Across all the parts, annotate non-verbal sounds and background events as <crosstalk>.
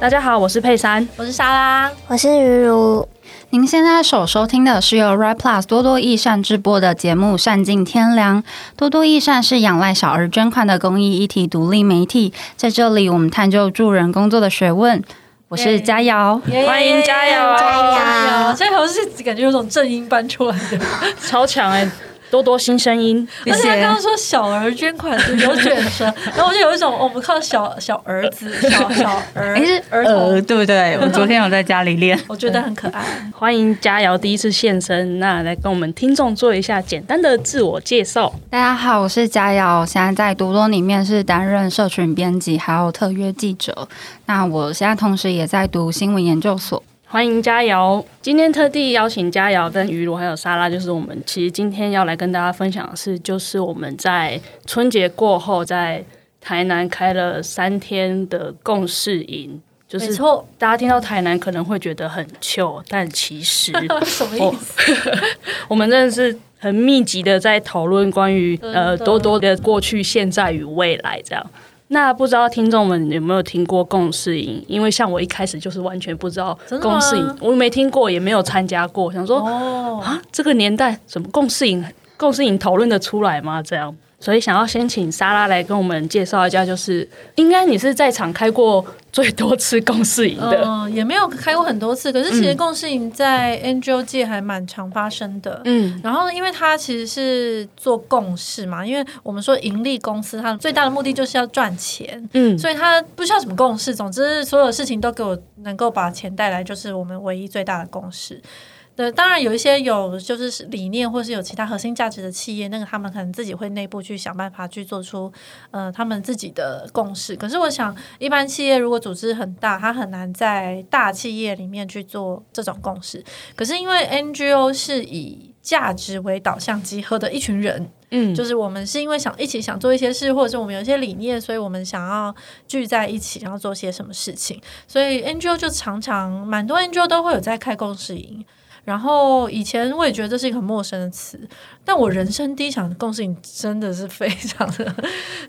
大家好，我是佩珊，我是莎拉，我是鱼如。您现在所收听的是由 Right Plus 多多益善直播的节目《善尽天良》。多多益善是仰赖小额捐款的公益一体独立媒体，在这里我们探究助人工作的学问。我是佳瑶。<laughs> 欢迎佳瑶，佳瑶，<laughs> 佳瑶是感觉有种正音搬出来的，超强哎、欸。多多新声音，而且他刚刚说小儿捐款是有卷舌，<laughs> 然后我就有一种我们靠小小儿子、小小儿，哎是儿童对不对？<laughs> 我昨天有在家里练，我觉得很可爱。欢迎佳瑶第一次现身，那来跟我们听众做一下简单的自我介绍。大家好，我是佳瑶，现在在多多里面是担任社群编辑，还有特约记者。那我现在同时也在读新闻研究所。欢迎佳瑶，今天特地邀请佳瑶跟鱼露还有莎拉，就是我们其实今天要来跟大家分享的是，就是我们在春节过后在台南开了三天的共事营，就是大家听到台南可能会觉得很糗，但其实 <laughs> 什么意思？我们真的是很密集的在讨论关于呃多多的过去、现在与未来这样。那不知道听众们有没有听过共事营？因为像我一开始就是完全不知道共事营，我没听过，也没有参加过。想说啊，这个年代怎么共事营？共事营讨论的出来吗？这样。所以想要先请莎拉来跟我们介绍一下，就是应该你是在场开过最多次共事营的，嗯，也没有开过很多次，可是其实共事营在 NGO 界还蛮常发生的，嗯，然后因为它其实是做共事嘛，因为我们说盈利公司它最大的目的就是要赚钱，嗯，所以它不需要什么共事，总之所有事情都给我能够把钱带来，就是我们唯一最大的共识。对，当然有一些有就是理念或是有其他核心价值的企业，那个他们可能自己会内部去想办法去做出呃他们自己的共识。可是我想，一般企业如果组织很大，它很难在大企业里面去做这种共识。可是因为 NGO 是以价值为导向集合的一群人，嗯，就是我们是因为想一起想做一些事，或者是我们有一些理念，所以我们想要聚在一起，然后做些什么事情。所以 NGO 就常常蛮多 NGO 都会有在开共识营。然后以前我也觉得这是一个很陌生的词，但我人生第一场共性真的是非常的，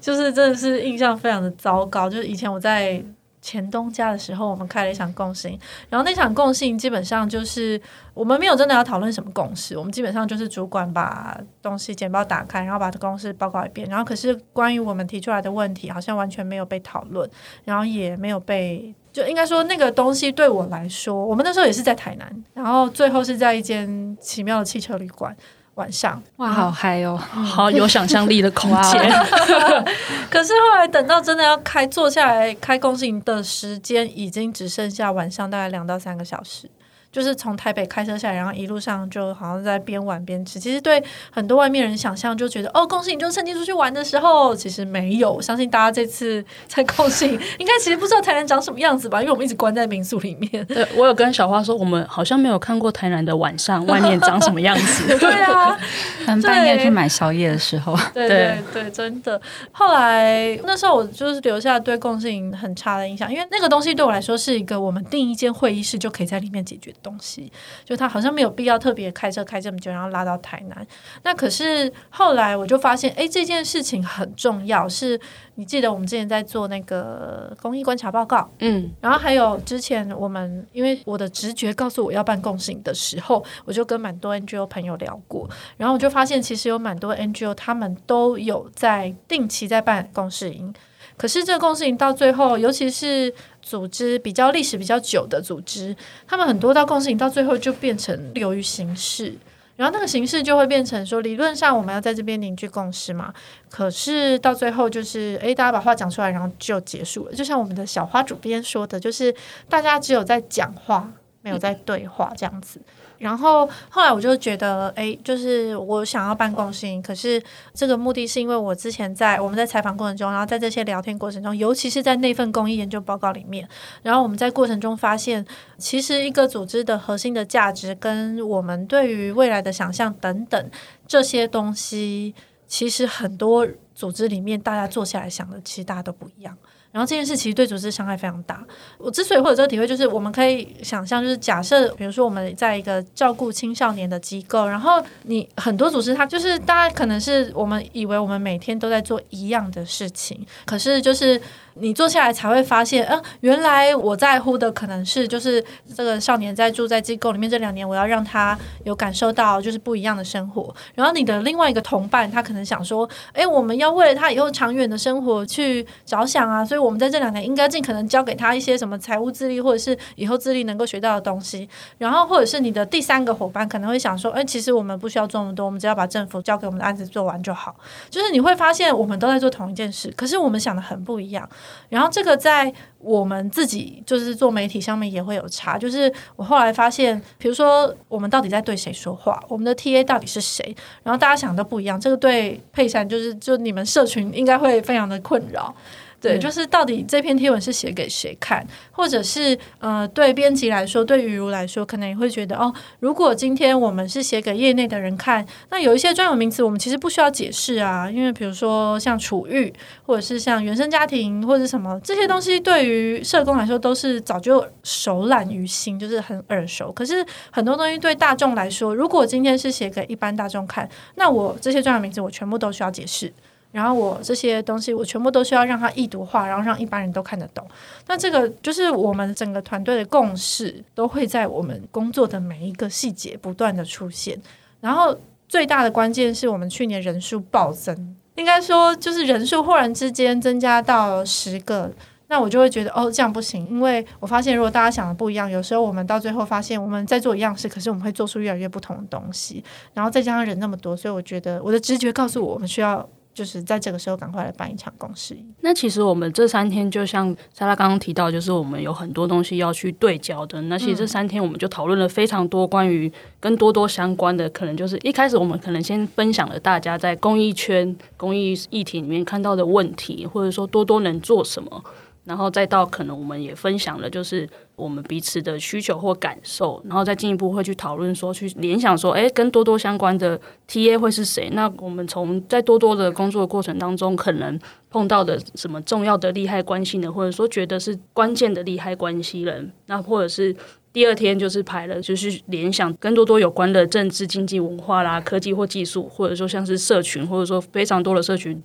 就是真的是印象非常的糟糕。就是以前我在前东家的时候，我们开了一场共性，然后那场共性基本上就是我们没有真的要讨论什么共识，我们基本上就是主管把东西简报打开，然后把这公司报告一遍，然后可是关于我们提出来的问题，好像完全没有被讨论，然后也没有被。就应该说，那个东西对我来说，我们那时候也是在台南，然后最后是在一间奇妙的汽车旅馆晚上，哇，好嗨哦，嗯、好有想象力的空间。<laughs> 可是后来等到真的要开坐下来开共识营的时间，已经只剩下晚上大概两到三个小时。就是从台北开车下来，然后一路上就好像在边玩边吃。其实对很多外面人想象，就觉得哦，共识营就趁机出去玩的时候，其实没有。我相信大家这次在共识营，应该其实不知道台南长什么样子吧？因为我们一直关在民宿里面。对，我有跟小花说，我们好像没有看过台南的晚上外面长什么样子。<laughs> 对啊，半夜去买宵夜的时候。对对对，真的。后来那时候我就是留下对共性很差的印象，因为那个东西对我来说是一个我们订一间会议室就可以在里面解决。东西就他好像没有必要特别开车开这么久，然后拉到台南。那可是后来我就发现，哎，这件事情很重要。是你记得我们之前在做那个公益观察报告，嗯，然后还有之前我们因为我的直觉告诉我要办共识营的时候，我就跟蛮多 NGO 朋友聊过，然后我就发现其实有蛮多 NGO 他们都有在定期在办共事营。可是这个共事营到最后，尤其是组织比较历史比较久的组织，他们很多到共识营到最后就变成流于形式，然后那个形式就会变成说，理论上我们要在这边凝聚共识嘛，可是到最后就是，诶，大家把话讲出来，然后就结束了。就像我们的小花主编说的，就是大家只有在讲话，没有在对话这样子。然后后来我就觉得，哎，就是我想要办共识营，可是这个目的是因为我之前在我们在采访过程中，然后在这些聊天过程中，尤其是在那份公益研究报告里面，然后我们在过程中发现，其实一个组织的核心的价值跟我们对于未来的想象等等这些东西，其实很多组织里面大家坐下来想的，其实大家都不一样。然后这件事其实对组织伤害非常大。我之所以会有这个体会，就是我们可以想象，就是假设，比如说我们在一个照顾青少年的机构，然后你很多组织，它就是大家可能是我们以为我们每天都在做一样的事情，可是就是。你坐下来才会发现，呃，原来我在乎的可能是就是这个少年在住在机构里面这两年，我要让他有感受到就是不一样的生活。然后你的另外一个同伴，他可能想说，哎，我们要为了他以后长远的生活去着想啊，所以我们在这两年应该尽可能教给他一些什么财务自立，或者是以后自立能够学到的东西。然后或者是你的第三个伙伴可能会想说，哎，其实我们不需要做那么多，我们只要把政府交给我们的案子做完就好。就是你会发现，我们都在做同一件事，可是我们想的很不一样。然后这个在我们自己就是做媒体上面也会有差，就是我后来发现，比如说我们到底在对谁说话，我们的 TA 到底是谁，然后大家想的不一样，这个对佩珊就是就你们社群应该会非常的困扰。对，就是到底这篇贴文是写给谁看，或者是呃，对编辑来说，对于如来说，可能也会觉得哦，如果今天我们是写给业内的人看，那有一些专有名词我们其实不需要解释啊，因为比如说像处遇，或者是像原生家庭，或者是什么这些东西，对于社工来说都是早就熟览于心，就是很耳熟。可是很多东西对大众来说，如果今天是写给一般大众看，那我这些专有名词我全部都需要解释。然后我这些东西，我全部都需要让它易读化，然后让一般人都看得懂。那这个就是我们整个团队的共识，都会在我们工作的每一个细节不断的出现。然后最大的关键是我们去年人数暴增，应该说就是人数忽然之间增加到十个，那我就会觉得哦，这样不行，因为我发现如果大家想的不一样，有时候我们到最后发现我们在做一样事，可是我们会做出越来越不同的东西。然后再加上人那么多，所以我觉得我的直觉告诉我，我们需要。就是在这个时候赶快来办一场公事。那其实我们这三天就像莎拉刚刚提到，就是我们有很多东西要去对焦的。那其实这三天我们就讨论了非常多关于跟多多相关的，可能就是一开始我们可能先分享了大家在公益圈、公益议题里面看到的问题，或者说多多能做什么。然后再到可能我们也分享了，就是我们彼此的需求或感受，然后再进一步会去讨论说，去联想说，诶，跟多多相关的 TA 会是谁？那我们从在多多的工作过程当中，可能碰到的什么重要的利害关系呢？或者说觉得是关键的利害关系人？那或者是第二天就是排了，就是联想跟多多有关的政治、经济、文化啦、科技或技术，或者说像是社群，或者说非常多的社群。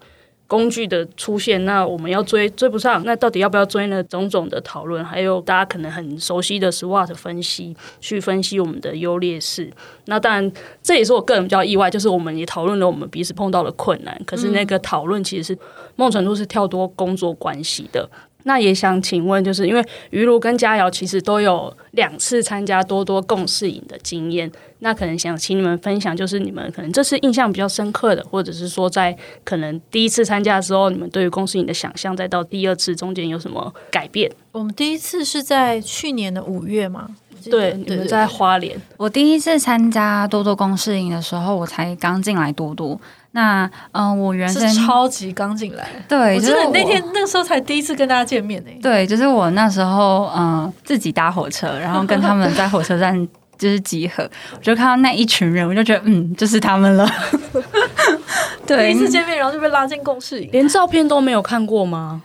工具的出现，那我们要追追不上，那到底要不要追呢？种种的讨论，还有大家可能很熟悉的 SWOT 分析，去分析我们的优劣势。那当然，这也是我个人比较意外，就是我们也讨论了我们彼此碰到的困难。可是那个讨论其实是某种程度是跳脱工作关系的。那也想请问，就是因为于如跟佳瑶其实都有两次参加多多共事营的经验，那可能想请你们分享，就是你们可能这次印象比较深刻的，或者是说在可能第一次参加的时候，你们对于共事营的想象，再到第二次中间有什么改变？我们第一次是在去年的五月嘛？对，你们在花莲。我第一次参加多多共事营的时候，我才刚进来多多。那嗯、呃，我原先是超级刚进来，对，就是我那天那个时候才第一次跟大家见面呢。对，就是我那时候嗯、呃、自己搭火车，然后跟他们在火车站就是集合，我就看到那一群人，我就觉得嗯，就是他们了。<laughs> 对，第一次见面，然后就被拉进共事营，连照片都没有看过吗？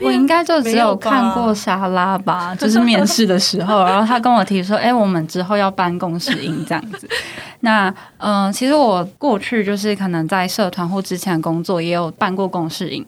我应该就只有看过沙拉吧，就是面试的时候，然后他跟我提说，哎、欸，我们之后要办公室营这样子。<laughs> 那嗯、呃，其实我过去就是可能在社团或之前工作也有办过公室营，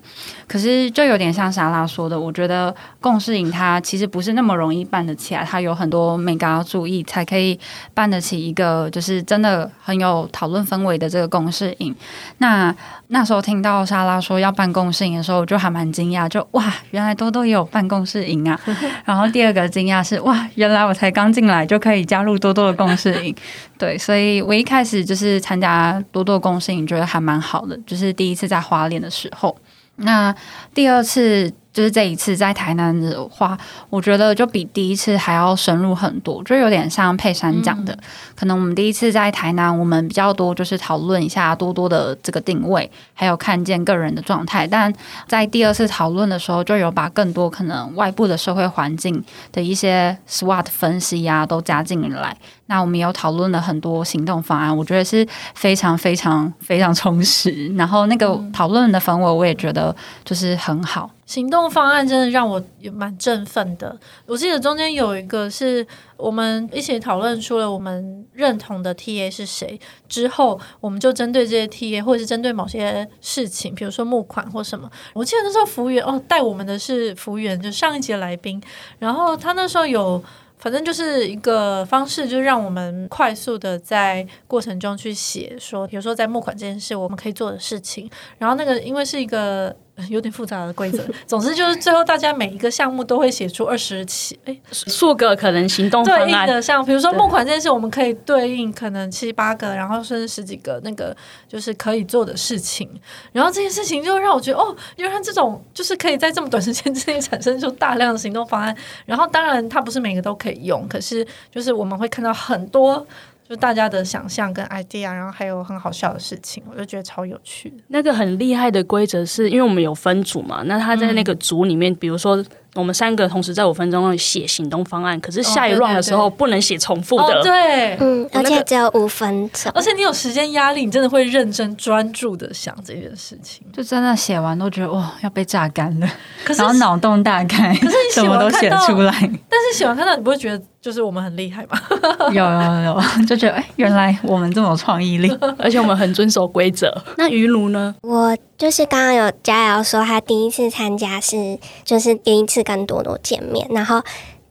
可是就有点像莎拉说的，我觉得共事营它其实不是那么容易办得起来，它有很多眉角要注意才可以办得起一个就是真的很有讨论氛围的这个共事营。那那时候听到莎拉说要办共事营的时候，我就还蛮惊讶，就哇，原来多多也有办共事营啊！<laughs> 然后第二个惊讶是哇，原来我才刚进来就可以加入多多的共事营，对，所以。我一开始就是参加多多共事营，觉得还蛮好的，就是第一次在花莲的时候。那第二次。就是这一次在台南的话，我觉得就比第一次还要深入很多，就有点像佩珊讲的，嗯、可能我们第一次在台南，我们比较多就是讨论一下多多的这个定位，还有看见个人的状态。但在第二次讨论的时候，就有把更多可能外部的社会环境的一些 SWOT 分析啊都加进来。那我们有讨论了很多行动方案，我觉得是非常非常非常充实。然后那个讨论的氛围，我也觉得就是很好。行动方案真的让我也蛮振奋的。我记得中间有一个是我们一起讨论出了我们认同的 TA 是谁之后，我们就针对这些 TA 或者是针对某些事情，比如说募款或什么。我记得那时候服务员哦，带我们的是服务员，就上一集的来宾，然后他那时候有。反正就是一个方式，就是让我们快速的在过程中去写，说，比如说在募款这件事，我们可以做的事情。然后那个，因为是一个。有点复杂的规则，总之就是最后大家每一个项目都会写出二十七哎数个可能行动方案对应的，像比如说募款这件事，我们可以对应可能七八个，然后甚至十几个那个就是可以做的事情。然后这件事情就让我觉得哦，原来这种就是可以在这么短时间之内产生出大量的行动方案。然后当然它不是每个都可以用，可是就是我们会看到很多。就大家的想象跟 idea，然后还有很好笑的事情，我就觉得超有趣。那个很厉害的规则是因为我们有分组嘛，那他在那个组里面，嗯、比如说。我们三个同时在五分钟内写行动方案，可是下一 round 的时候不能写重复的。哦、对，嗯，而且只有五分钟，而且你有时间压力，你真的会认真专注的想这件事情，就真的写完都觉得哇，要被榨干了，可是然后脑洞大开，可是你写 <laughs> 完什么都写出来，但是写完看到你不会觉得就是我们很厉害吗？<laughs> 有有有，就觉得哎，原来我们这么有创意力，<laughs> 而且我们很遵守规则。那于如呢？我。就是刚刚有佳瑶说，他第一次参加是就是第一次跟多多见面，然后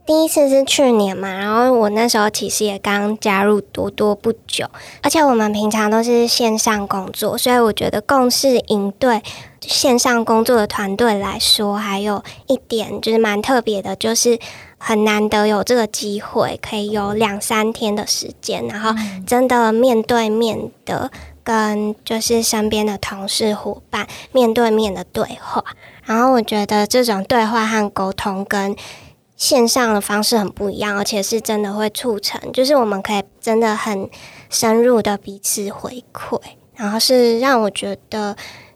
第一次是去年嘛，然后我那时候其实也刚加入多多不久，而且我们平常都是线上工作，所以我觉得共事营对线上工作的团队来说，还有一点就是蛮特别的，就是很难得有这个机会，可以有两三天的时间，然后真的面对面的。跟就是身边的同事伙伴面对面的对话，然后我觉得这种对话和沟通跟线上的方式很不一样，而且是真的会促成，就是我们可以真的很深入的彼此回馈，然后是让我觉得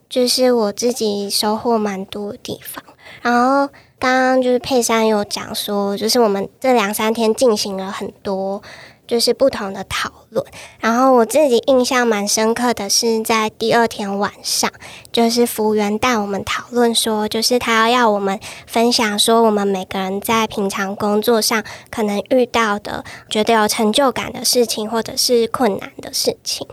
就是我自己收获蛮多的地方。然后刚刚就是佩珊有讲说，就是我们这两三天进行了很多。就是不同的讨论，然后我自己印象蛮深刻的是在第二天晚上，就是服务员带我们讨论说，就是他要我们分享说，我们每个人在平常工作上可能遇到的觉得有成就感的事情，或者是困难的事情。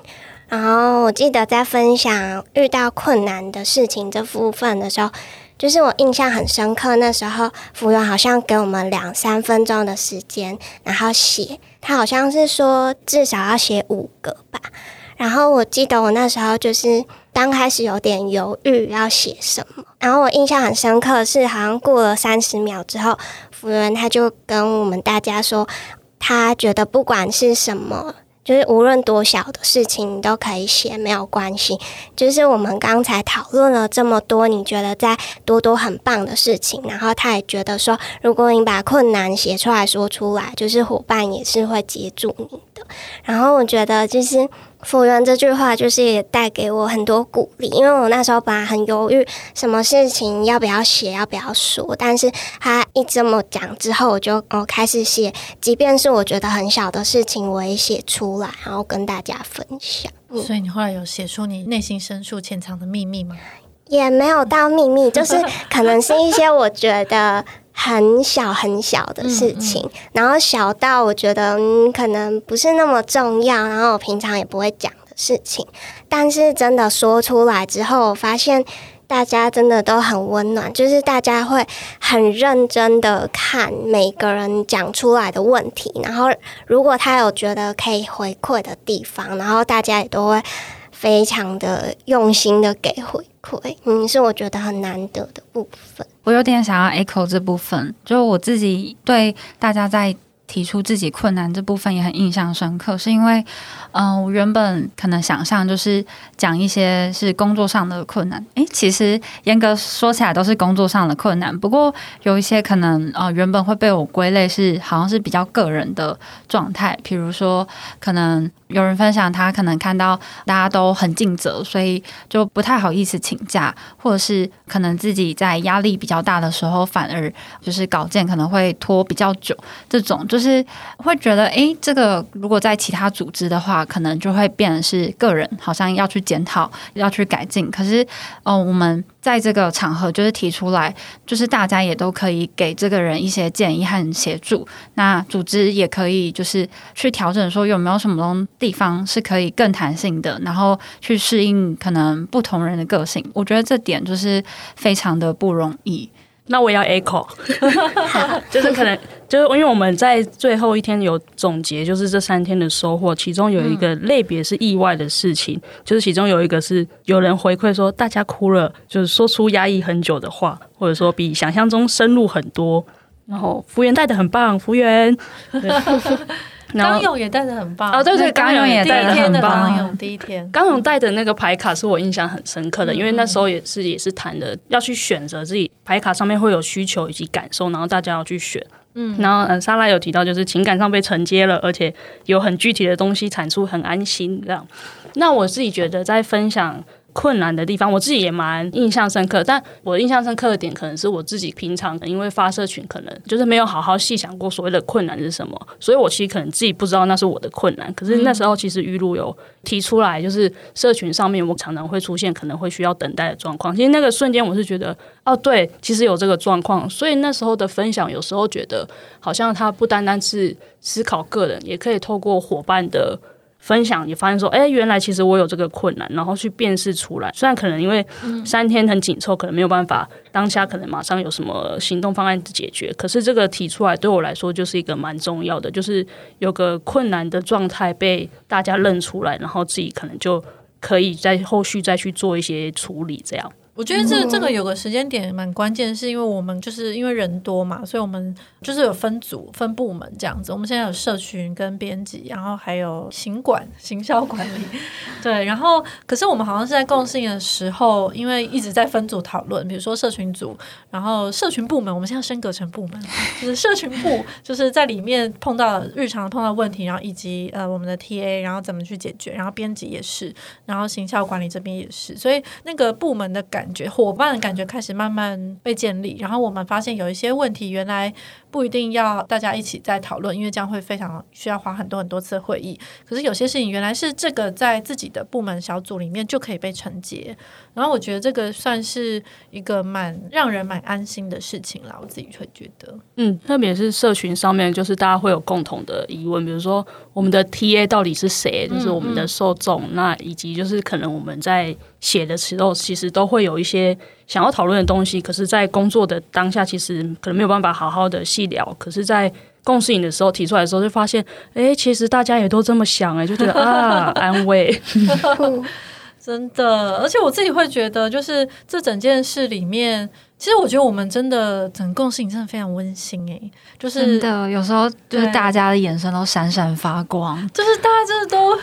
然后我记得在分享遇到困难的事情这部分的时候。就是我印象很深刻，那时候服务员好像给我们两三分钟的时间，然后写，他好像是说至少要写五个吧。然后我记得我那时候就是刚开始有点犹豫要写什么，然后我印象很深刻是好像过了三十秒之后，服务员他就跟我们大家说，他觉得不管是什么。就是无论多小的事情，你都可以写，没有关系。就是我们刚才讨论了这么多，你觉得在多多很棒的事情，然后他也觉得说，如果你把困难写出来说出来，就是伙伴也是会接住你的。然后我觉得就是。服务员这句话就是也带给我很多鼓励，因为我那时候本来很犹豫，什么事情要不要写，要不要说。但是他一这么讲之后，我就哦开始写，即便是我觉得很小的事情，我也写出来，然后跟大家分享。所以你后来有写出你内心深处潜藏的秘密吗？也没有到秘密，就是可能是一些我觉得。很小很小的事情，嗯嗯，然后小到我觉得嗯可能不是那么重要，然后我平常也不会讲的事情，但是真的说出来之后，我发现大家真的都很温暖，就是大家会很认真的看每个人讲出来的问题，然后如果他有觉得可以回馈的地方，然后大家也都会非常的用心的给回馈，嗯，是我觉得很难得的部分。我有点想要 echo 这部分，就我自己对大家在提出自己困难这部分也很印象深刻，是因为，嗯、我原本可能想象就是讲一些是工作上的困难，诶，其实严格说起来都是工作上的困难，不过有一些可能呃原本会被我归类是好像是比较个人的状态，比如说可能有人分享他可能看到大家都很尽责，所以就不太好意思请假，或者是可能自己在压力比较大的时候，反而就是稿件可能会拖比较久，这种就是。会觉得，哎，这个如果在其他组织的话，可能就会变成是个人好像要去检讨、要去改进。可是，哦，我们在这个场合就是提出来，就是大家也都可以给这个人一些建议和协助。那组织也可以就是去调整，说有没有什么地方是可以更弹性的，然后去适应可能不同人的个性。我觉得这点就是非常的不容易。那我也要 echo，<laughs> 就是可能就是因为我们在最后一天有总结，就是这三天的收获，其中有一个类别是意外的事情，嗯、就是其中有一个是有人回馈说大家哭了，就是说出压抑很久的话，或者说比想象中深入很多，然后服务员带的很棒，服务员。<laughs> <laughs> 刚勇也带的很棒哦，对对，刚勇也带的很棒。刚勇第一天，刚勇带的那个牌卡是我印象很深刻的，因为那时候也是也是谈的要去选择自己牌卡上面会有需求以及感受，然后大家要去选。嗯，然后嗯，莎拉有提到就是情感上被承接了，而且有很具体的东西产出，很安心这样。那我自己觉得在分享。困难的地方，我自己也蛮印象深刻。但我印象深刻的点，可能是我自己平常因为发社群，可能就是没有好好细想过所谓的困难是什么，所以我其实可能自己不知道那是我的困难。可是那时候其实于露有提出来，就是社群上面我常常会出现可能会需要等待的状况。其实那个瞬间，我是觉得哦，对，其实有这个状况。所以那时候的分享，有时候觉得好像它不单单是思考个人，也可以透过伙伴的。分享也发现说，哎，原来其实我有这个困难，然后去辨识出来。虽然可能因为三天很紧凑，可能没有办法当下可能马上有什么行动方案解决，可是这个提出来对我来说就是一个蛮重要的，就是有个困难的状态被大家认出来，然后自己可能就可以在后续再去做一些处理，这样。我觉得这这个有个时间点蛮关键，是因为我们就是因为人多嘛，所以我们就是有分组、分部门这样子。我们现在有社群跟编辑，然后还有行管、<laughs> 行销管理，对。然后可是我们好像是在共性的时候，因为一直在分组讨论，比如说社群组，然后社群部门，我们现在升格成部门，<laughs> 就是社群部，就是在里面碰到日常碰到问题，然后以及呃我们的 TA，然后怎么去解决，然后编辑也是，然后行销管理这边也是，所以那个部门的感。感觉伙伴的感觉开始慢慢被建立，然后我们发现有一些问题，原来不一定要大家一起在讨论，因为这样会非常需要花很多很多次会议。可是有些事情原来是这个在自己的部门小组里面就可以被承接，然后我觉得这个算是一个蛮让人蛮安心的事情啦。我自己会觉得，嗯，特别是社群上面，就是大家会有共同的疑问，比如说我们的 TA 到底是谁，就是我们的受众，嗯嗯，那以及就是可能我们在。写的时候，其实都会有一些想要讨论的东西，可是，在工作的当下，其实可能没有办法好好的细聊。可是，在共事营的时候提出来的时候，就发现，哎，其实大家也都这么想，哎，就觉得啊，安慰，真的。而且我自己会觉得，就是这整件事里面，其实我觉得我们真的整个共识营真的非常温馨，哎，就是真的，有时候就是大家的眼神都闪闪发光，就是大家真的都。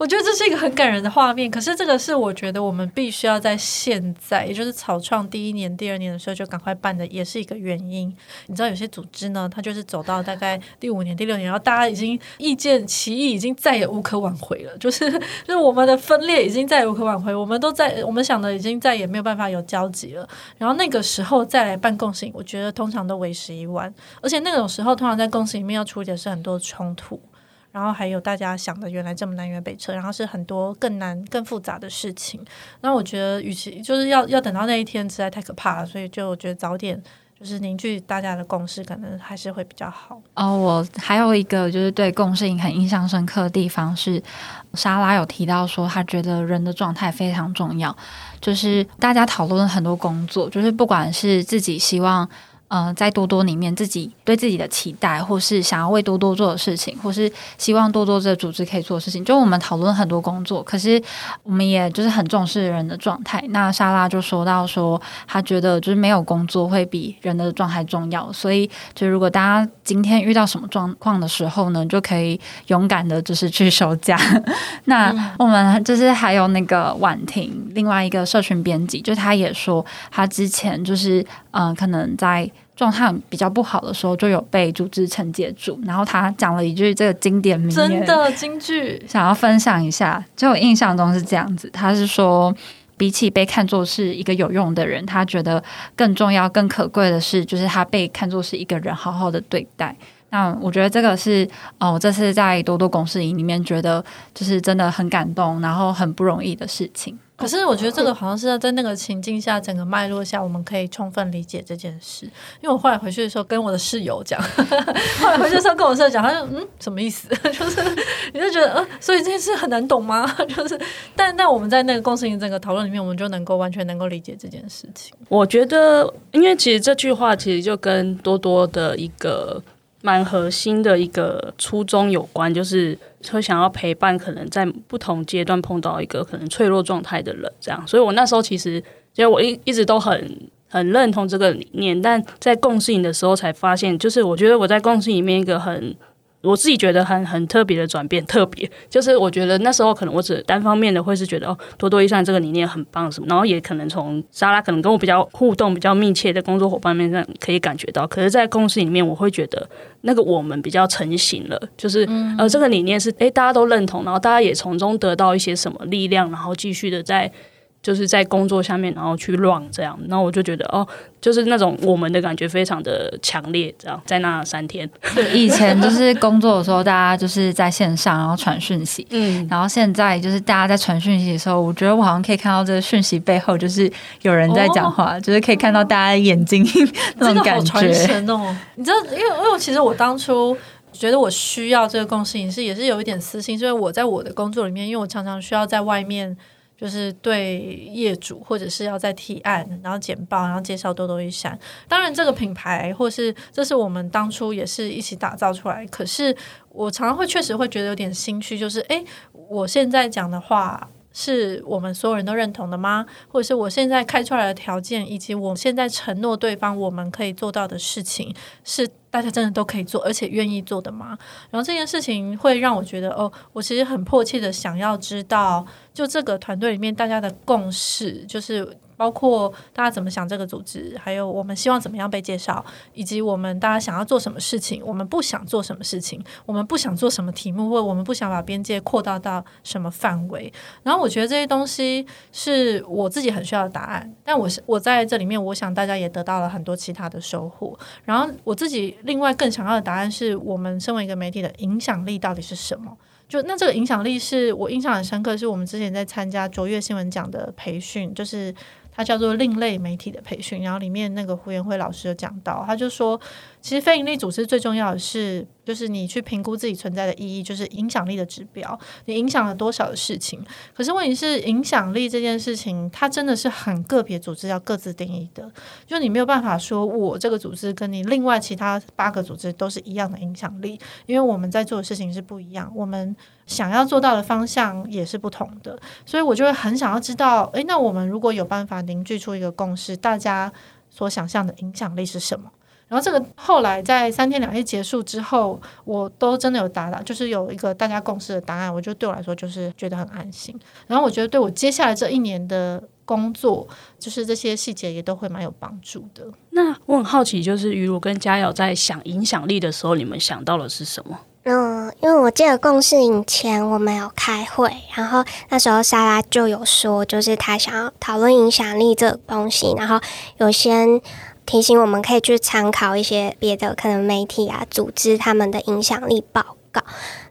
我觉得这是一个很感人的画面，可是这个是我觉得我们必须要在现在，也就是草创第一年、第二年的时候就赶快办的，也是一个原因。你知道有些组织呢，它就是走到大概第五年、第六年，然后大家已经意见歧义，已经再也无可挽回了，<laughs> 就是就是我们的分裂已经再也无可挽回，我们都在我们想的已经再也没有办法有交集了。然后那个时候再来办共性，我觉得通常都为时已晚，而且那种时候通常在共性里面要处理的是很多冲突。然后还有大家想的原来这么南辕北辙，然后是很多更难、更复杂的事情。那我觉得，与其就是要要等到那一天，实在太可怕了。所以就我觉得早点就是凝聚大家的共识，可能还是会比较好。哦，我还有一个就是对共识很印象深刻的地方是，莎拉有提到说，她觉得人的状态非常重要。就是大家讨论了很多工作，就是不管是自己希望。呃，在多多里面，自己对自己的期待，或是想要为多多做的事情，或是希望多多这个组织可以做的事情，就我们讨论很多工作，可是我们也就是很重视人的状态。那莎拉就说到说，她觉得就是没有工作会比人的状态重要，所以就如果大家今天遇到什么状况的时候呢，就可以勇敢的就是去休假。<laughs> 那我们就是还有那个婉婷，另外一个社群编辑，就他也说他之前就是嗯、呃，可能在。状态比较不好的时候，就有被组织承接住。然后他讲了一句这个经典名言，真的京剧，想要分享一下。就我印象中是这样子，他是说，比起被看作是一个有用的人，他觉得更重要、更可贵的是，就是他被看作是一个人，好好的对待。那我觉得这个是，哦，我这次在多多公司营里面觉得就是真的很感动，然后很不容易的事情。可是我觉得这个好像是在那个情境下，整个脉络下，我们可以充分理解这件事。因为我后来回去的时候跟我的室友讲，<laughs> 后来回去的时候跟我室友讲，他就嗯，什么意思？<laughs> 就是你就觉得呃，所以这件事很难懂吗？<laughs> 就是，但但我们在那个共识营整个讨论里面，我们就能够完全能够理解这件事情。我觉得，因为其实这句话其实就跟多多的一个。蛮核心的一个初衷有关，就是说想要陪伴可能在不同阶段碰到一个可能脆弱状态的人，这样。所以我那时候其实，其实我一一直都很很认同这个理念，但在共性的时候才发现，就是我觉得我在共性里面一个很。我自己觉得很很特别的转变，特别就是我觉得那时候可能我只单方面的会是觉得哦，多多益善这个理念很棒什么，然后也可能从莎拉可能跟我比较互动比较密切的工作伙伴面上可以感觉到，可是，在公司里面，我会觉得那个我们比较成型了，就是呃这个理念是诶大家都认同，然后大家也从中得到一些什么力量，然后继续的在。就是在工作下面，然后去 run 这样，然后我就觉得哦，就是那种我们的感觉非常的强烈，这样在那三天。对，以前就是工作的时候，大家就是在线上，然后传讯息，嗯，然后现在就是大家在传讯息的时候，我觉得我好像可以看到这个讯息背后就是有人在讲话，哦、就是可以看到大家的眼睛 <laughs> 那种感觉。<laughs> 你知道，因为因为其实我当初觉得我需要这个共识营是也是有一点私心，所以我在我的工作里面，因为我常常需要在外面。就是对业主，或者是要在提案，然后简报，然后介绍多多益善。当然，这个品牌或是这是我们当初也是一起打造出来。可是我常常会确实会觉得有点心虚，就是诶，我现在讲的话是我们所有人都认同的吗？或者是我现在开出来的条件，以及我现在承诺对方我们可以做到的事情是？大家真的都可以做，而且愿意做的吗？然后这件事情会让我觉得，哦，我其实很迫切的想要知道，就这个团队里面大家的共识，就是。包括大家怎么想这个组织，还有我们希望怎么样被介绍，以及我们大家想要做什么事情，我们不想做什么事情，我们不想做什么题目，或我们不想把边界扩大到什么范围。然后我觉得这些东西是我自己很需要的答案。但我是我在这里面，我想大家也得到了很多其他的收获。然后我自己另外更想要的答案是我们身为一个媒体的影响力到底是什么？就那这个影响力是我印象很深刻，是我们之前在参加卓越新闻奖的培训，就是。它叫做另类媒体的培训，然后里面那个胡延辉老师有讲到，他就说，其实非营利组织最重要的是，就是你去评估自己存在的意义，就是影响力的指标，你影响了多少的事情。可是问题是，影响力这件事情，它真的是很个别组织要各自定义的，就你没有办法说我这个组织跟你另外其他八个组织都是一样的影响力，因为我们在做的事情是不一样，我们。想要做到的方向也是不同的，所以我就会很想要知道，诶，那我们如果有办法凝聚出一个共识，大家所想象的影响力是什么？然后这个后来在三天两夜结束之后，我都真的有达到，就是有一个大家共识的答案，我就对我来说就是觉得很安心。然后我觉得对我接下来这一年的工作，就是这些细节也都会蛮有帮助的。那我很好奇，就是于如跟佳瑶在想影响力的时候，你们想到的是什么？嗯，因为我记得共事以前我们有开会，然后那时候莎拉就有说，就是她想要讨论影响力这个东西，然后有先提醒我们可以去参考一些别的可能媒体啊组织他们的影响力报告，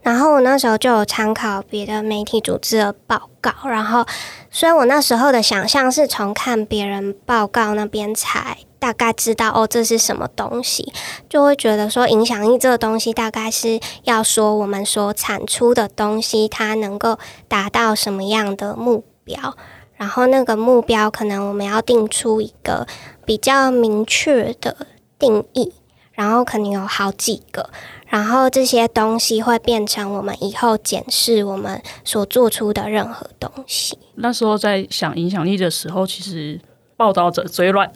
然后我那时候就有参考别的媒体组织的报告，然后所以我那时候的想象是从看别人报告那边才。大概知道哦，这是什么东西，就会觉得说影响力这个东西大概是要说我们所产出的东西，它能够达到什么样的目标，然后那个目标可能我们要定出一个比较明确的定义，然后可能有好几个，然后这些东西会变成我们以后检视我们所做出的任何东西。那时候在想影响力的时候，其实。报道者嘴软，<laughs>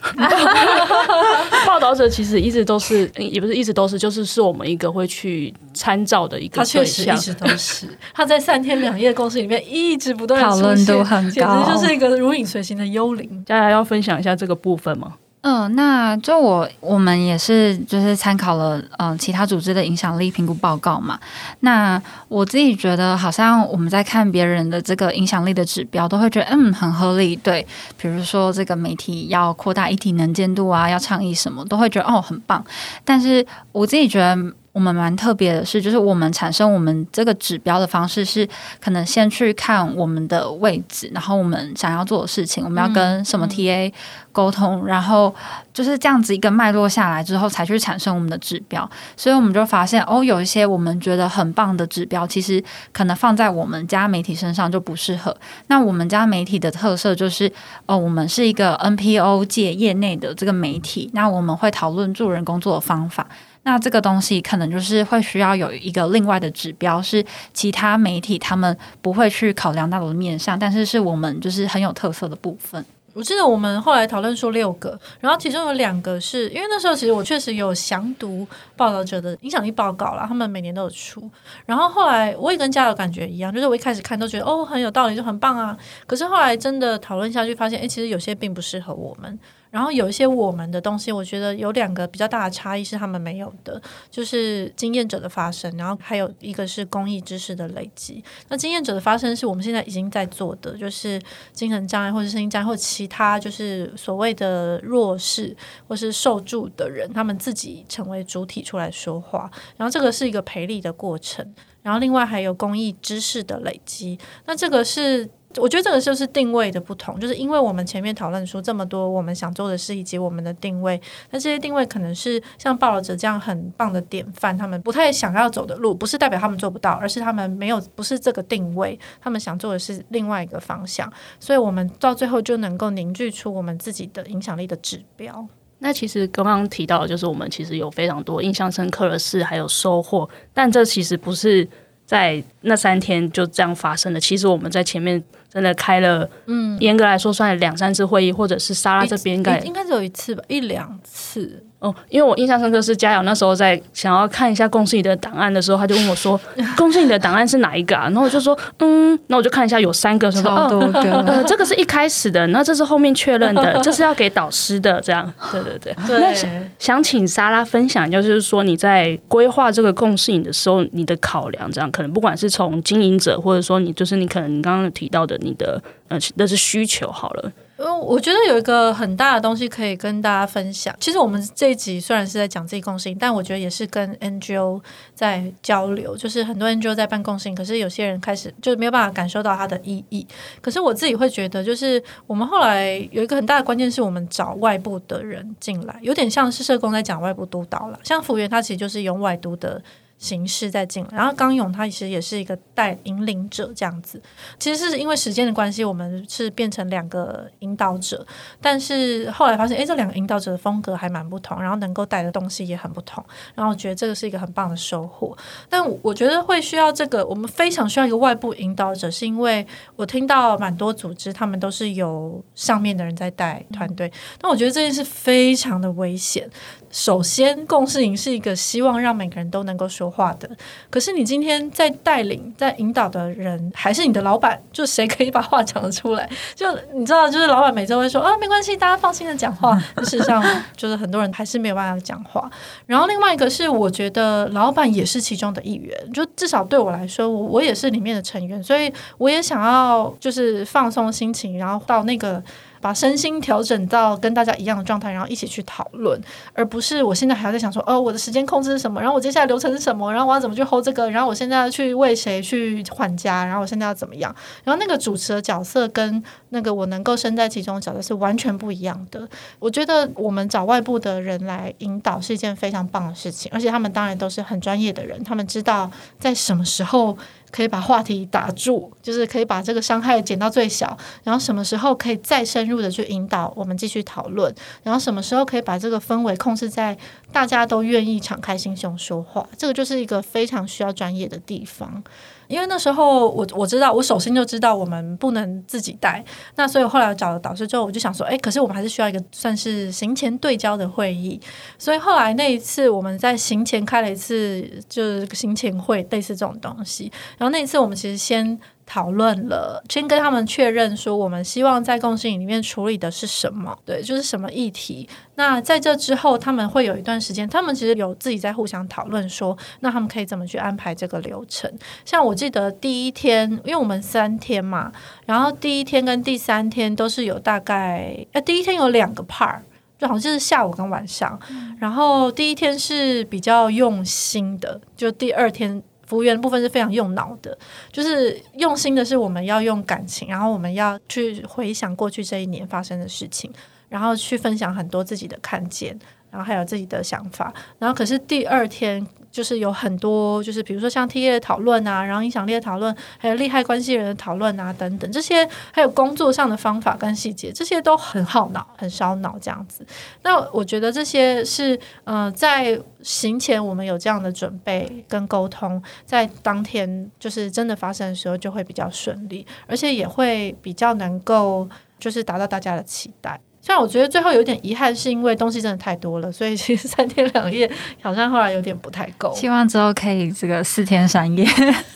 报道者其实一直都是，也不是一直都是，就是是我们一个会去参照的一个对象。他确实一直都是，<laughs> 他在三天两夜的共识里面一直不断讨论度很高，简直就是一个如影随形的幽灵。佳佳要分享一下这个部分吗？嗯、那就我我们也是就是参考了嗯、其他组织的影响力评估报告嘛。那我自己觉得好像我们在看别人的这个影响力的指标，都会觉得嗯很合理。对，比如说这个媒体要扩大议题能见度啊，要倡议什么，都会觉得哦很棒。但是我自己觉得我们蛮特别的是，就是我们产生我们这个指标的方式是，可能先去看我们的位置，然后我们想要做的事情，我们要跟什么 TA 沟通，然后就是这样子一个脉络下来之后，才去产生我们的指标。所以我们就发现，哦，有一些我们觉得很棒的指标，其实可能放在我们家媒体身上就不适合。那我们家媒体的特色就是，哦，我们是一个 NPO 界业内的这个媒体，那我们会讨论助人工作的方法。那这个东西可能就是会需要有一个另外的指标，是其他媒体他们不会去考量到的面向，但是是我们就是很有特色的部分。我记得我们后来讨论出六个，然后其中有两个是因为那时候其实我确实有详读报道者的影响力报告了，他们每年都有出。然后后来我也跟嘉友感觉一样，就是我一开始看都觉得哦很有道理，就很棒啊。可是后来真的讨论下去，发现诶，其实有些并不适合我们。然后有一些我们的东西，我觉得有两个比较大的差异是他们没有的，就是经验者的发声，然后还有一个是公益知识的累积。那经验者的发声是我们现在已经在做的，就是精神障碍或者声音障碍或其他就是所谓的弱势或是受助的人，他们自己成为主体出来说话。然后这个是一个培力的过程。然后另外还有公益知识的累积，那这个是。我觉得这个就是定位的不同，就是因为我们前面讨论出这么多我们想做的事以及我们的定位，那这些定位可能是像报导者这样很棒的典范，他们不太想要走的路，不是代表他们做不到，而是他们没有不是这个定位，他们想做的是另外一个方向，所以我们到最后就能够凝聚出我们自己的影响力的指标。那其实刚刚提到就是我们其实有非常多印象深刻的事，还有收获，但这其实不是在那三天就这样发生的，其实我们在前面。真的开了，嗯，严格来说算两三次会议，或者是莎拉这边应该应该只有一次吧，一两次。哦，因为我印象深刻是佳瑶那时候在想要看一下共识里的档案的时候，他就问我说：“ <laughs> 共识里的档案是哪一个啊？”然后我就说：“嗯。”那我就看一下有三个，说：“哦，呃，这个是一开始的，那这是后面确认的，<laughs> 这是要给导师的。”这样，对 <laughs> 对对。对那想，想请莎拉分享，就是说你在规划这个共识里的时候，你的考量，这样可能不管是从经营者，或者说你就是你可能你刚刚提到的你的呃，那是需求好了。嗯，我觉得有一个很大的东西可以跟大家分享。其实我们这一集虽然是在讲自己共性，但我觉得也是跟 NGO 在交流。就是很多 NGO 在办共性，可是有些人开始就没有办法感受到它的意义。可是我自己会觉得，就是我们后来有一个很大的关键，是我们找外部的人进来，有点像是社工在讲外部督导了。像福原，他其实就是用外督的。形式在进来，然后刚勇他其实也是一个带引领者这样子。其实是因为时间的关系，我们是变成两个引导者，但是后来发现，哎，这两个引导者的风格还蛮不同，然后能够带的东西也很不同。然后我觉得这个是一个很棒的收获。但我觉得会需要这个，我们非常需要一个外部引导者，是因为我听到蛮多组织他们都是由上面的人在带团队，但我觉得这件事非常的危险。首先，共识营是一个希望让每个人都能够说话的。可是，你今天在带领、在引导的人，还是你的老板，就谁可以把话讲得出来？就你知道，就是老板每周会说啊，没关系，大家放心的讲话。事实上，就是很多人还是没有办法讲话。然后，另外一个是，我觉得老板也是其中的一员。就至少对我来说，我我也是里面的成员，所以我也想要就是放松心情，然后到那个。把身心调整到跟大家一样的状态，然后一起去讨论，而不是我现在还要在想说，哦，我的时间控制是什么？然后我接下来流程是什么？然后我要怎么去 hold 这个？然后我现在要去为谁去还家？然后我现在要怎么样？然后那个主持的角色跟那个我能够身在其中的角色是完全不一样的。我觉得我们找外部的人来引导是一件非常棒的事情，而且他们当然都是很专业的人，他们知道在什么时候。可以把话题打住，就是可以把这个伤害减到最小，然后什么时候可以再深入的去引导我们继续讨论，然后什么时候可以把这个氛围控制在大家都愿意敞开心胸说话，这个就是一个非常需要专业的地方。因为那时候我我知道，我首先就知道我们不能自己带，那所以后来找了导师之后，我就想说，哎，可是我们还是需要一个算是行前对焦的会议，所以后来那一次我们在行前开了一次就是行前会，类似这种东西，然后那一次我们其实先。讨论了，先跟他们确认说，我们希望在共性里面处理的是什么？对，就是什么议题。那在这之后，他们会有一段时间，他们其实有自己在互相讨论说，那他们可以怎么去安排这个流程？像我记得第一天，因为我们三天嘛，然后第一天跟第三天都是有大概，呃，第一天有两个 part。就好像是下午跟晚上。然后第一天是比较用心的，就第二天服务员部分是非常用脑的，就是用心的是我们要用感情，然后我们要去回想过去这一年发生的事情，然后去分享很多自己的看见。然后还有自己的想法，然后可是第二天就是有很多，就是比如说像 TA 讨论啊，然后影响力的讨论，还有利害关系人的讨论啊等等，这些还有工作上的方法跟细节，这些都很耗脑，很烧脑这样子。那我觉得这些是，呃，在行前我们有这样的准备跟沟通，在当天就是真的发生的时候就会比较顺利，而且也会比较能够就是达到大家的期待。像我觉得最后有点遗憾，是因为东西真的太多了，所以其实三天两夜好像后来有点不太够。希望之后可以这个四天三夜。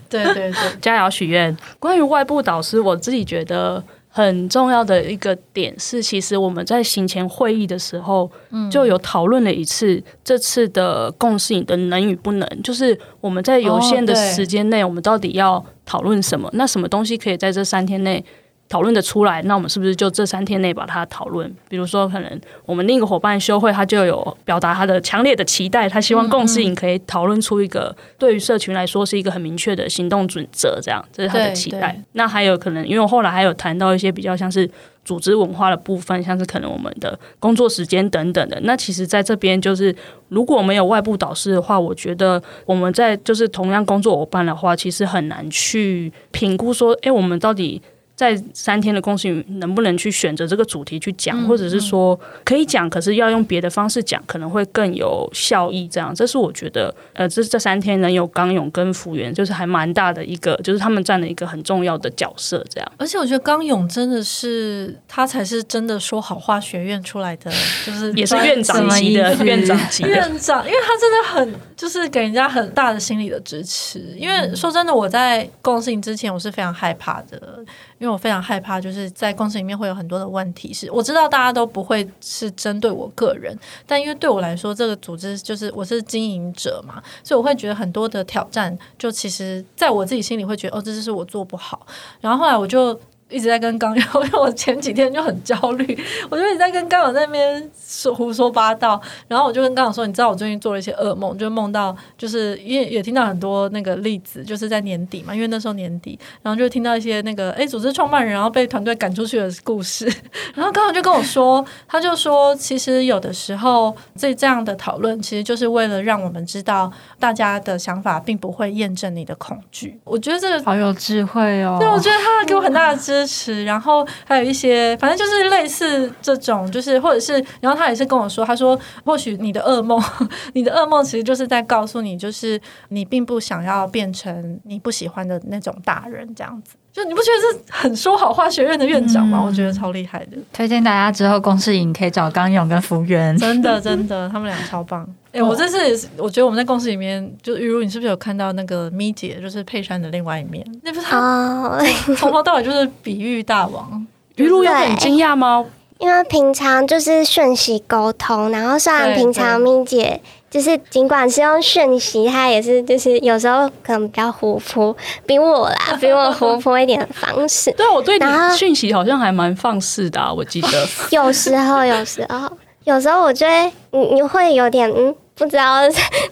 对 <laughs> 对对，佳瑶许愿。关于外部导师，我自己觉得很重要的一个点是，其实我们在行前会议的时候就有讨论了一次这次的共识营的能与不能，就是我们在有限的时间内，我们到底要讨论什么？那什么东西可以在这三天内？讨论的出来，那我们是不是就这三天内把它讨论？比如说，可能我们另一个伙伴休会，他就有表达他的强烈的期待，他希望共识营可以讨论出一个对于社群来说是一个很明确的行动准则，这样这是他的期待。那还有可能，因为我后来还有谈到一些比较像是组织文化的部分，像是可能我们的工作时间等等的。那其实在这边就是，如果没有外部导师的话，我觉得我们在就是同样工作伙伴的话，其实很难去评估说，哎，我们到底。在三天的共性能不能去选择这个主题去讲，嗯、或者是说可以讲，可是要用别的方式讲，可能会更有效益。这样，这是我觉得，呃，这这三天能有刚勇跟福原，就是还蛮大的一个，就是他们占了一个很重要的角色。这样，而且我觉得刚勇真的是他才是真的说好话学院出来的，<laughs> 就是也是院长级的院长级的院长，因为他真的很就是给人家很大的心理的支持。因为说真的，我在共性之前我是非常害怕的。因为我非常害怕，就是在公司里面会有很多的问题。是我知道大家都不会是针对我个人，但因为对我来说，这个组织就是我是经营者嘛，所以我会觉得很多的挑战，就其实在我自己心里会觉得，哦，这就是我做不好。然后后来我就。一直在跟刚友，<laughs> 因为我前几天就很焦虑，我就一直在跟刚友在那边说胡说八道，然后我就跟刚友说，你知道我最近做了一些噩梦，就梦到就是因为也听到很多那个例子，就是在年底嘛，因为那时候年底，然后就听到一些那个哎组织创办人然后被团队赶出去的故事，<laughs> 然后刚友就跟我说，他就说其实有的时候这这样的讨论其实就是为了让我们知道大家的想法并不会验证你的恐惧，我觉得这个好有智慧哦，对，我觉得他给我很大的支。支持，然后还有一些，反正就是类似这种，就是或者是，然后他也是跟我说，他说或许你的噩梦，<laughs> 你的噩梦其实就是在告诉你，就是你并不想要变成你不喜欢的那种大人，这样子。就你不觉得是很说好话学院的院长吗？嗯、我觉得超厉害的。推荐大家之后公司营可以找刚勇跟福原，真的真的，他们俩超棒。<laughs> 哎、欸，我这次也是，我觉得我们在公司里面，就玉如，你是不是有看到那个咪姐，就是佩珊的另外一面？那不是他从头到尾就是比喻大王。玉如有点惊讶吗？因为平常就是讯息沟通，然后虽然平常咪姐。就是尽管是用讯息，他也是就是有时候可能比较活泼，比我啦，<laughs> 比我活泼一点的方式。对，我对你讯息好像还蛮放肆的啊，我记得。<laughs> 有时候，有时候，有时候我觉得你你会有点嗯。不知道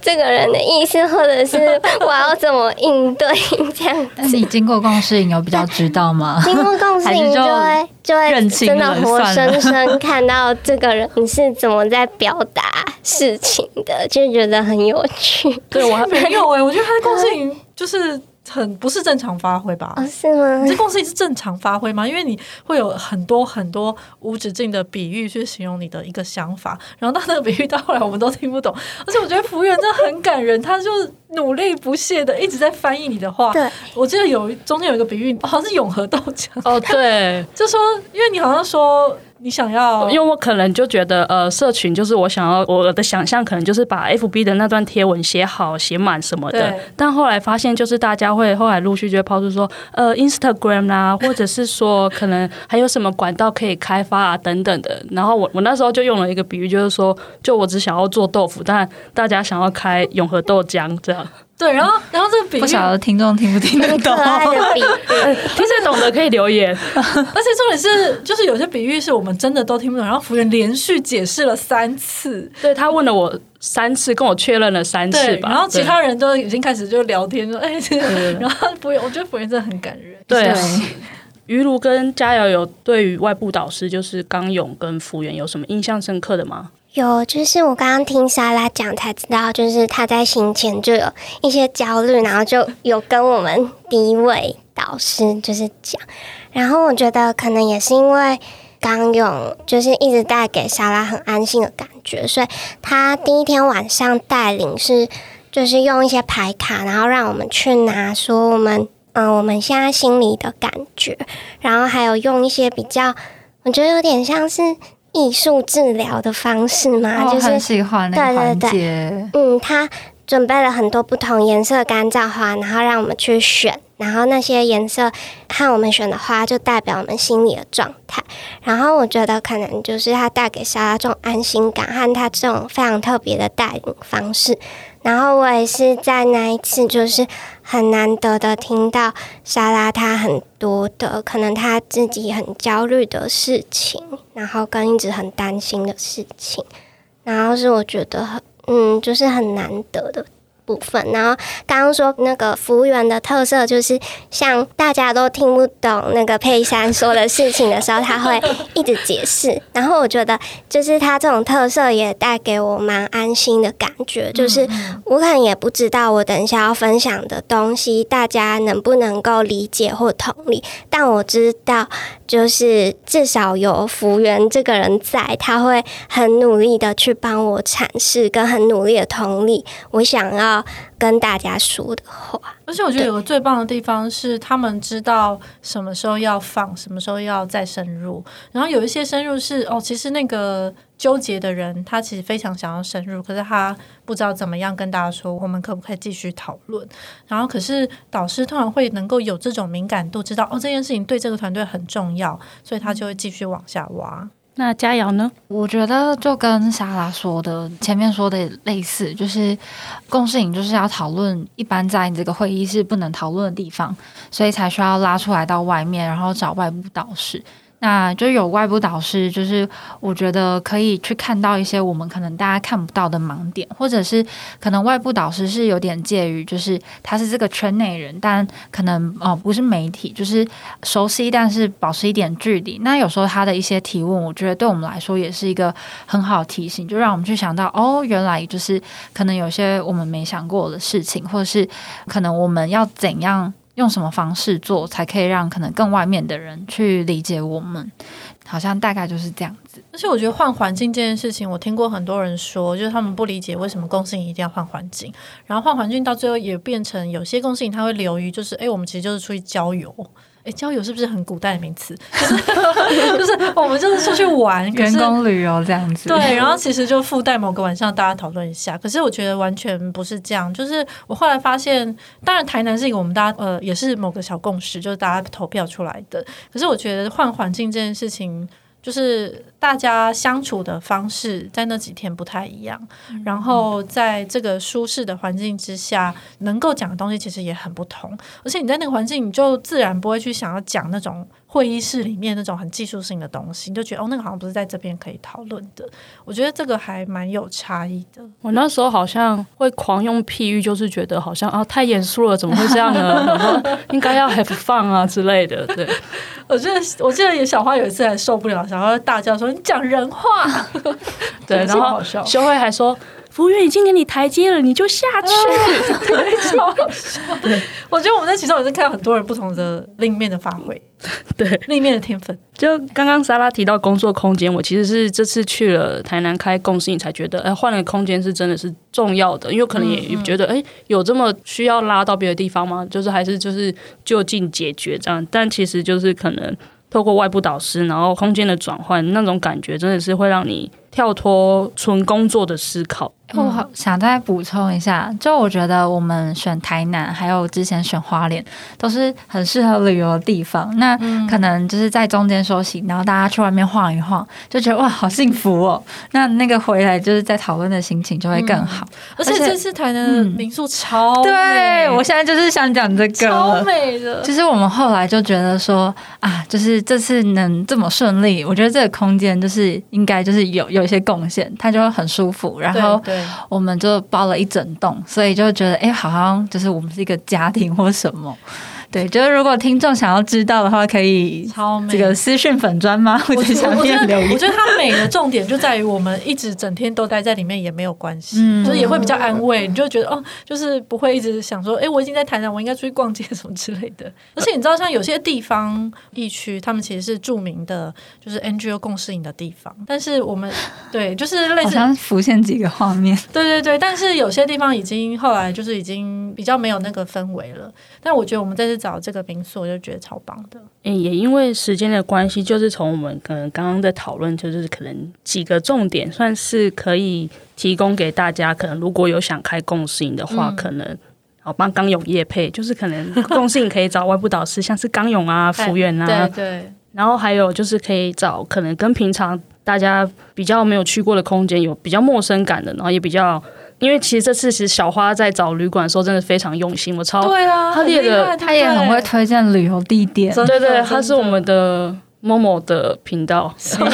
这个人的意思，或者是我要怎么应对这样。但是你经过共事营有比较知道吗？经过共事营 <laughs> 就会就会真的活生生看到这个人是怎么在表达事情的，就觉得很有趣。对，我还没有哎、欸，我觉得他的共事营 <laughs> 就是。很不是正常发挥吧？哦，是吗？你这公司是正常发挥吗？因为你会有很多很多无止境的比喻去形容你的一个想法，然后到那个比喻到后来我们都听不懂。而且我觉得服务员真的很感人，他就努力不懈的一直在翻译你的话。对，我记得有中间有一个比喻，好像是永和豆浆。哦，对，<laughs> 就说因为你好像说。你想要，因为我可能就觉得，呃，社群就是我想要，我的想象可能就是把 FB 的那段贴文写好、写满什么的。但后来发现，就是大家会后来陆续就会抛出说，呃，Instagram 啦、啊，<laughs> 或者是说可能还有什么管道可以开发啊等等的。然后我我那时候就用了一个比喻，就是说，就我只想要做豆腐，但大家想要开永和豆浆这样。对，然后然后这个比喻，不晓得听众听不听得懂？<laughs> 听得懂的可以留言。而且重点是，就是有些比喻是我们真的都听不懂，然后服务员连续解释了三次，对，他问了我三次，跟我确认了三次吧。然后其他人都已经开始就聊天说：“哎，<laughs> 然后服务员，我觉得服务员真的很感人。”对。于如跟佳瑶有对于外部导师，就是刚勇跟福原有什么印象深刻的吗？有，就是我刚刚听莎拉讲才知道，就是他在行前就有一些焦虑，然后就有跟我们第一位导师就是讲，然后我觉得可能也是因为刚勇就是一直带给莎拉很安心的感觉，所以他第一天晚上带领是就是用一些牌卡，然后让我们去拿说我们。嗯，我们现在心里的感觉，然后还有用一些比较，我觉得有点像是艺术治疗的方式嘛，哦、就是很喜欢。对对对，嗯，他准备了很多不同颜色干燥花，然后让我们去选，然后那些颜色和我们选的花就代表我们心里的状态。然后我觉得可能就是他带给莎拉这种安心感，和他这种非常特别的带领方式。然后我也是在那一次，就是很难得的听到莎拉她很多的可能她自己很焦虑的事情，然后跟一直很担心的事情，然后是我觉得很嗯，就是很难得的。部分，然后刚刚说那个服务员的特色就是，像大家都听不懂那个佩珊说的事情的时候，他会一直解释。然后我觉得，就是他这种特色也带给我蛮安心的感觉，就是我可能也不知道我等一下要分享的东西，大家能不能够理解或同理，但我知道。就是至少有服务员这个人在，他会很努力的去帮我阐释，跟很努力的同理我想要跟大家说的话。而且我觉得有个最棒的地方是，他们知道什么时候要放，什么时候要再深入。然后有一些深入是哦，其实那个。纠结的人，他其实非常想要深入，可是他不知道怎么样跟大家说，我们可不可以继续讨论？然后，可是导师突然会能够有这种敏感度，知道哦，这件事情对这个团队很重要，所以他就会继续往下挖。那佳瑶呢？我觉得就跟莎拉说的前面说的类似，就是共事营就是要讨论一般在这个会议室不能讨论的地方，所以才需要拉出来到外面，然后找外部导师。那就有外部导师，就是我觉得可以去看到一些我们可能大家看不到的盲点，或者是可能外部导师是有点介于，就是他是这个圈内人，但可能哦不是媒体，就是熟悉，但是保持一点距离。那有时候他的一些提问，我觉得对我们来说也是一个很好提醒，就让我们去想到哦，原来就是可能有些我们没想过的事情，或者是可能我们要怎样。用什么方式做才可以让可能更外面的人去理解我们？好像大概就是这样子。而且我觉得换环境这件事情，我听过很多人说，就是他们不理解为什么公司一定要换环境，然后换环境到最后也变成有些共识营他会流于就是，哎，我们其实就是出去郊游。哎，交友是不是很古代的名词？<laughs> 就是我们就是出去玩，员工旅游这样子。对，然后其实就附带某个晚上大家讨论一下。可是我觉得完全不是这样。就是我后来发现，当然台南是一个我们大家呃也是某个小共识，就是大家投票出来的。可是我觉得换环境这件事情。就是大家相处的方式在那几天不太一样，然后在这个舒适的环境之下，能够讲的东西其实也很不同。而且你在那个环境，你就自然不会去想要讲那种会议室里面那种很技术性的东西，你就觉得哦，那个好像不是在这边可以讨论的。我觉得这个还蛮有差异的。我那时候好像会狂用譬喻，就是觉得好像啊太严肃了，怎么会这样呢？<laughs> 然后应该要 have fun 啊之类的。对。<laughs> 我记得，我记得有小花有一次还受不了，小花大叫说：“你讲人话。” <laughs> 对，然后修慧还说：“服务员已经给你台阶了，你就下去。<laughs> ”对，我觉得我们在其中也是看到很多人不同的另一面的发挥，<laughs> 对，另一面的天分。就刚刚莎拉提到工作空间，我其实是这次去了台南开共识营才觉得，哎，换了空间是真的是重要的，因为可能也觉得，哎、嗯嗯，有这么需要拉到别的地方吗？就是还是就是就近解决这样，但其实就是可能透过外部导师，然后空间的转换，那种感觉真的是会让你跳脱纯工作的思考。我好想再补充一下，就我觉得我们选台南，还有之前选花莲，都是很适合旅游的地方。那可能就是在中间休息，然后大家去外面晃一晃，就觉得哇，好幸福哦。那那个回来就是在讨论的心情就会更好。嗯、而且这次台南的民宿超美，对，我现在就是想讲这个，超美的。其实我们后来就觉得说啊，就是这次能这么顺利，我觉得这个空间就是应该就是有有一些贡献，他就会很舒服，然后。我们就包了一整栋，所以就觉得，哎，好像就是我们是一个家庭或什么。对，就是如果听众想要知道的话，可以这个私讯粉砖吗？或者下面留言。我觉得它美的重点就在于我们一直整天都待在里面也没有关系，嗯、就是也会比较安慰。你就觉得哦，就是不会一直想说，哎，我已经在台南，我应该出去逛街什么之类的。<laughs> 而且你知道，像有些地方疫区，他们其实是著名的，就是 NGO 共事营的地方。但是我们对，就是类似好像浮现几个画面。<laughs> 对对对，但是有些地方已经后来就是已经比较没有那个氛围了。但我觉得我们在这。找这个民宿，我就觉得超棒的。欸，也因为时间的关系，就是从我们可能刚刚在讨论，就是可能几个重点，算是可以提供给大家。可能如果有想开共识营的话，嗯、可能好帮刚勇业配，就是可能 <laughs> 共识营可以找外部导师，像是刚勇啊、福原啊，对对。然后还有就是可以找可能跟平常大家比较没有去过的空间有比较陌生感的，然后也比较。因为其实这次其实小花在找旅馆的时候真的非常用心，我超对啊，他列的她也很会推荐旅游地点，对对，她是我们的 Momo 的频道，<laughs> 什么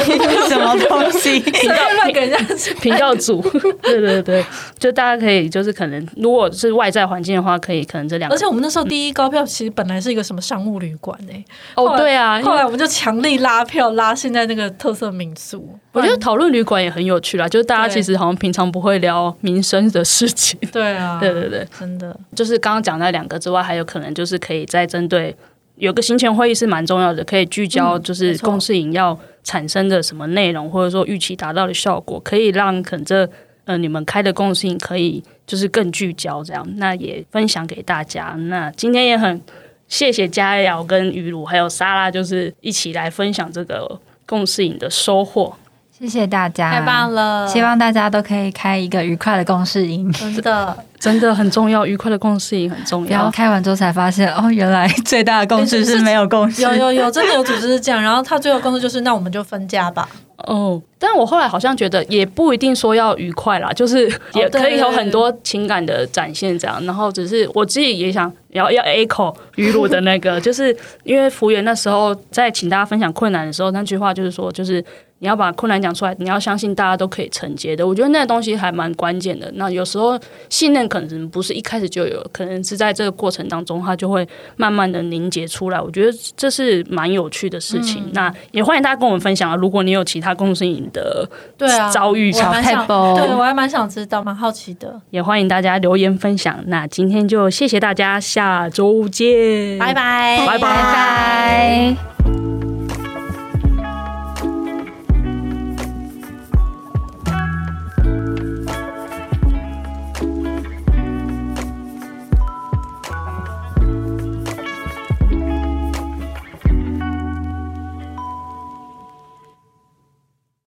东西？<laughs> 频道乱给人家频道组，<laughs> 对对对，就大家可以就是可能如果是外在环境的话，可以可能这两个，而且我们那时候第一高票其实本来是一个什么商务旅馆诶，哦对啊，后来我们就强力拉票拉现在那个特色民宿。我觉得讨论旅馆也很有趣啦，就是大家其实好像平常不会聊民生的事情。对啊，对对对，真的。就是刚刚讲那两个之外，还有可能就是可以再针对有个行前会议是蛮重要的，可以聚焦就是共识营要产生的什么内容，或者说预期达到的效果，可以让可能这呃你们开的共识营可以就是更聚焦这样。那也分享给大家。那今天也很谢谢佳瑶跟雨露还有莎拉，就是一起来分享这个共识营的收获。谢谢大家，太棒了！希望大家都可以开一个愉快的共识营，真的真的很重要，愉快的共识也很重要。然后开完之后才发现，哦，原来最大的共识是没有共识。有有有，真的有组织是这样。然后他最后共识就是，那我们就分家吧。哦，但我后来好像觉得也不一定说要愉快啦，就是也可以有很多情感的展现这样。然后只是我自己也想要要 echo 于鲁的那个，<laughs> 就是因为服务员那时候在请大家分享困难的时候，那句话就是说，就是。你要把困难讲出来，你要相信大家都可以承接的。我觉得那个东西还蛮关键的。那有时候信任可能不是一开始就有，可能是在这个过程当中，它就会慢慢的凝结出来。我觉得这是蛮有趣的事情。嗯、那也欢迎大家跟我们分享啊！如果你有其他共识营的对啊遭遇，小太包，对我还蛮想知道，蛮好奇的。也欢迎大家留言分享。那今天就谢谢大家，下周见，拜拜，拜拜。拜拜。